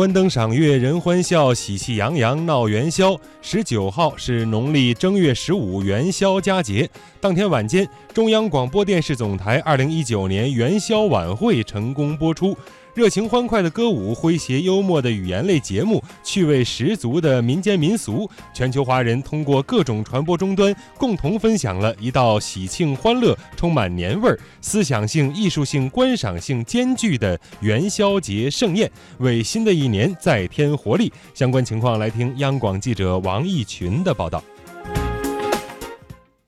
关灯赏月人欢笑，喜气洋洋闹元宵。十九号是农历正月十五元宵佳节，当天晚间，中央广播电视总台二零一九年元宵晚会成功播出。热情欢快的歌舞，诙谐幽默的语言类节目，趣味十足的民间民俗，全球华人通过各种传播终端，共同分享了一道喜庆欢乐、充满年味儿、思想性、艺术性、观赏性兼具的元宵节盛宴，为新的一年再添活力。相关情况，来听央广记者王义群的报道。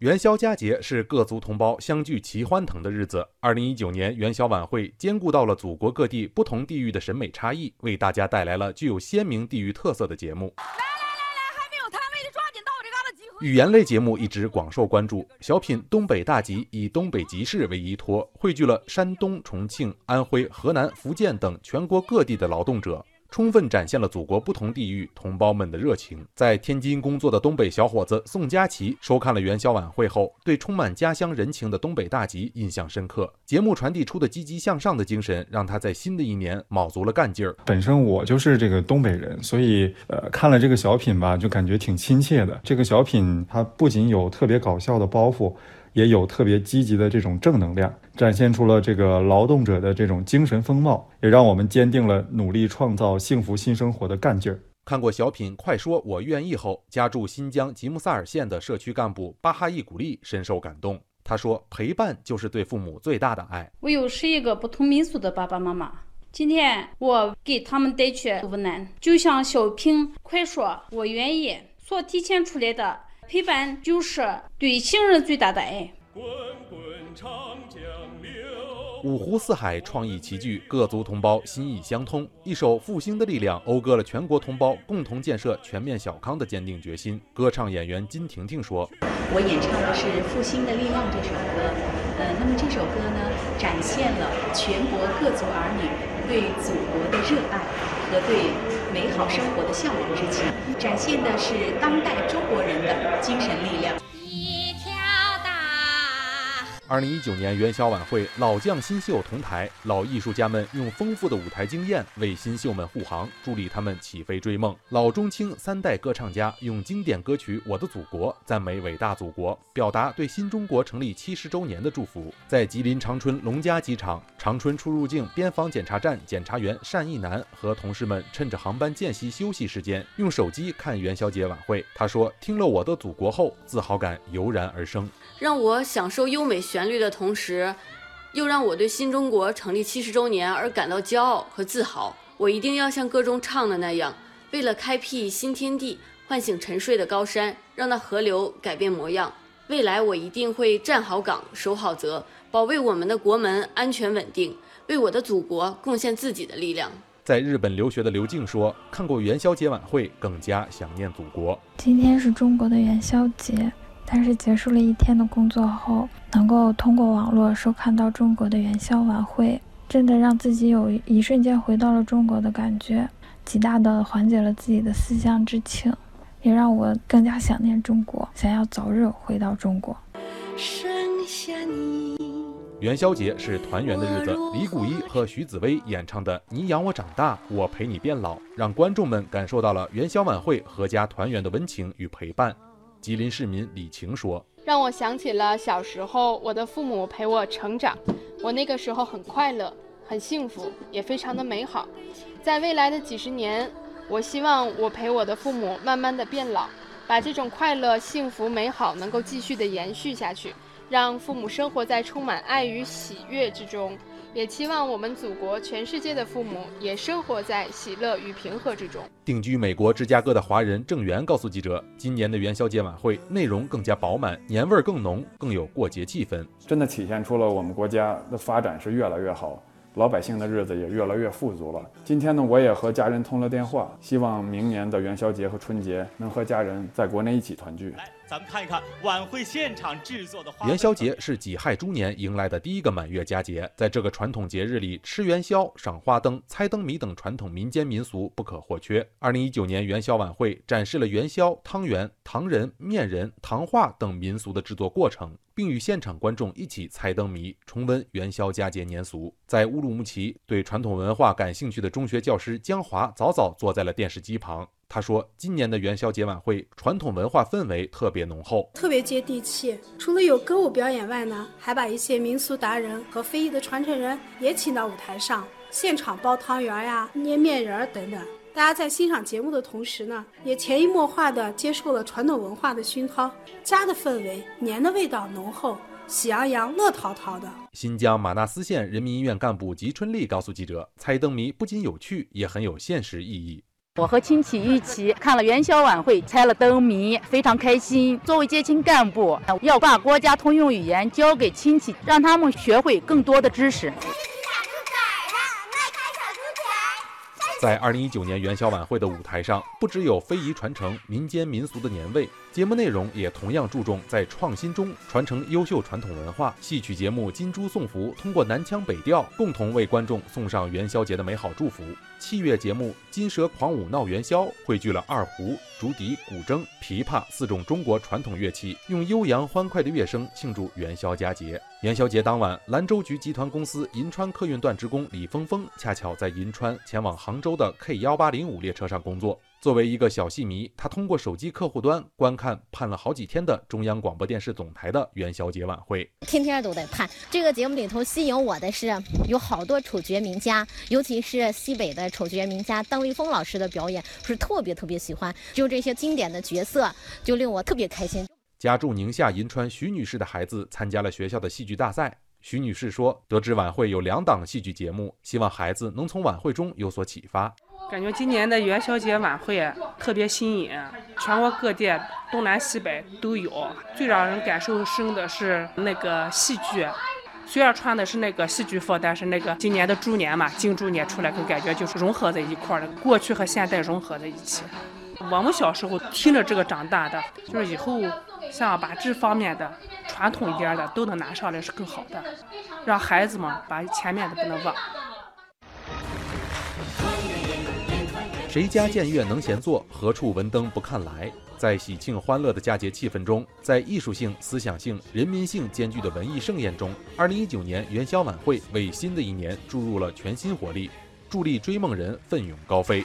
元宵佳节是各族同胞相聚齐欢腾的日子。二零一九年元宵晚会兼顾到了祖国各地不同地域的审美差异，为大家带来了具有鲜明地域特色的节目。来来来来，还没有摊位的抓紧到这嘎达集合。语言类节目一直广受关注。小品《东北大集》以东北集市为依托，汇聚了山东、重庆、安徽、河南、福建等全国各地的劳动者。充分展现了祖国不同地域同胞们的热情。在天津工作的东北小伙子宋佳琪收看了元宵晚会后，对充满家乡人情的东北大集印象深刻。节目传递出的积极向上的精神，让他在新的一年卯足了干劲儿。本身我就是这个东北人，所以呃看了这个小品吧，就感觉挺亲切的。这个小品它不仅有特别搞笑的包袱。也有特别积极的这种正能量，展现出了这个劳动者的这种精神风貌，也让我们坚定了努力创造幸福新生活的干劲儿。看过小品《快说我愿意》后，家住新疆吉木萨尔县的社区干部巴哈伊古丽深受感动。他说：“陪伴就是对父母最大的爱。我有十一个不同民族的爸爸妈妈，今天我给他们带去无奈，就像小品《快说我愿意》所体现出来的。”陪伴就是对亲人最大的爱。滚滚长江流，五湖四海创意齐聚，各族同胞心意相通。一首《复兴的力量》讴歌了全国同胞共同建设全面小康的坚定决心。歌唱演员金婷婷说：“我演唱的是《复兴的力量》这首歌。呃，那么这首歌呢，展现了全国各族儿女对祖国的热爱和对。”美好生活的向往之情，展现的是当代中国人的精神力量。二零一九年元宵晚会，老将新秀同台，老艺术家们用丰富的舞台经验为新秀们护航，助力他们起飞追梦。老中青三代歌唱家用经典歌曲《我的祖国》赞美伟大祖国，表达对新中国成立七十周年的祝福。在吉林长春龙嘉机场，长春出入境边防检查站检查员单义南和同事们趁着航班间隙休息时间，用手机看元宵节晚会。他说：“听了《我的祖国》后，自豪感油然而生，让我享受优美旋。”旋律的同时，又让我对新中国成立七十周年而感到骄傲和自豪。我一定要像歌中唱的那样，为了开辟新天地，唤醒沉睡的高山，让那河流改变模样。未来我一定会站好岗，守好责，保卫我们的国门安全稳定，为我的祖国贡献自己的力量。在日本留学的刘静说：“看过元宵节晚会，更加想念祖国。今天是中国的元宵节。”但是结束了一天的工作后，能够通过网络收看到中国的元宵晚会，真的让自己有一瞬间回到了中国的感觉，极大的缓解了自己的思乡之情，也让我更加想念中国，想要早日回到中国。剩下你元宵节是团圆的日子，李谷一和徐子薇演唱的《你养我长大，我陪你变老》，让观众们感受到了元宵晚会阖家团圆的温情与陪伴。吉林市民李晴说：“让我想起了小时候，我的父母陪我成长，我那个时候很快乐、很幸福，也非常的美好。在未来的几十年，我希望我陪我的父母慢慢的变老，把这种快乐、幸福、美好能够继续的延续下去，让父母生活在充满爱与喜悦之中。”也期望我们祖国全世界的父母也生活在喜乐与平和之中。定居美国芝加哥的华人郑源告诉记者，今年的元宵节晚会内容更加饱满，年味儿更浓，更有过节气氛，真的体现出了我们国家的发展是越来越好，老百姓的日子也越来越富足了。今天呢，我也和家人通了电话，希望明年的元宵节和春节能和家人在国内一起团聚。咱们看一看晚会现场制作的花。元宵节是己亥猪年迎来的第一个满月佳节，在这个传统节日里，吃元宵、赏花灯、猜灯谜等传统民间民俗不可或缺。二零一九年元宵晚会展示了元宵、汤圆、糖人、面人、糖画等民俗的制作过程，并与现场观众一起猜灯谜，重温元宵佳节年俗。在乌鲁木齐，对传统文化感兴趣的中学教师江华早早坐在了电视机旁。他说：“今年的元宵节晚会传统文化氛围特别浓厚，特别接地气。除了有歌舞表演外呢，还把一些民俗达人和非遗的传承人也请到舞台上，现场包汤圆呀、捏面人儿等等。大家在欣赏节目的同时呢，也潜移默化地接受了传统文化的熏陶，家的氛围、年的味道浓厚，喜洋洋、乐淘淘的。”新疆玛纳斯县人民医院干部吉春丽告诉记者：“猜灯谜不仅有趣，也很有现实意义。”我和亲戚一起看了元宵晚会，猜了灯谜，非常开心。作为接亲干部，要把国家通用语言交给亲戚，让他们学会更多的知识。在二零一九年元宵晚会的舞台上，不只有非遗传承、民间民俗的年味，节目内容也同样注重在创新中传承优秀传统文化。戏曲节目《金猪送福》通过南腔北调，共同为观众送上元宵节的美好祝福。器乐节目《金蛇狂舞闹元宵》汇聚了二胡、竹笛、古筝、琵琶四种中国传统乐器，用悠扬欢快的乐声庆祝元宵佳节。元宵节当晚，兰州局集团公司银川客运段职工李峰峰恰巧在银川前往杭州的 K 幺八零五列车上工作。作为一个小戏迷，他通过手机客户端观看盼了好几天的中央广播电视总台的元宵节晚会，天天都在盼。这个节目里头吸引我的是有好多丑角名家，尤其是西北的丑角名家邓丽峰老师的表演，是特别特别喜欢。就这些经典的角色，就令我特别开心。家住宁夏银川徐女士的孩子参加了学校的戏剧大赛。徐女士说：“得知晚会有两档戏剧节目，希望孩子能从晚会中有所启发。感觉今年的元宵节晚会特别新颖，全国各地东南西北都有。最让人感受深的是那个戏剧，虽然穿的是那个戏剧服，但是那个今年的猪年嘛，金猪年出来，就感觉就是融合在一块儿的，过去和现代融合在一起。我们小时候听着这个长大的，就是以后像把这方面的。”传统一点的都能拿上来是更好的，让孩子们把前面的不能忘。谁家见月能闲坐，何处闻灯不看来？在喜庆欢乐的佳节气氛中，在艺术性、思想性、人民性兼具的文艺盛宴中，二零一九年元宵晚会为新的一年注入了全新活力，助力追梦人奋勇高飞。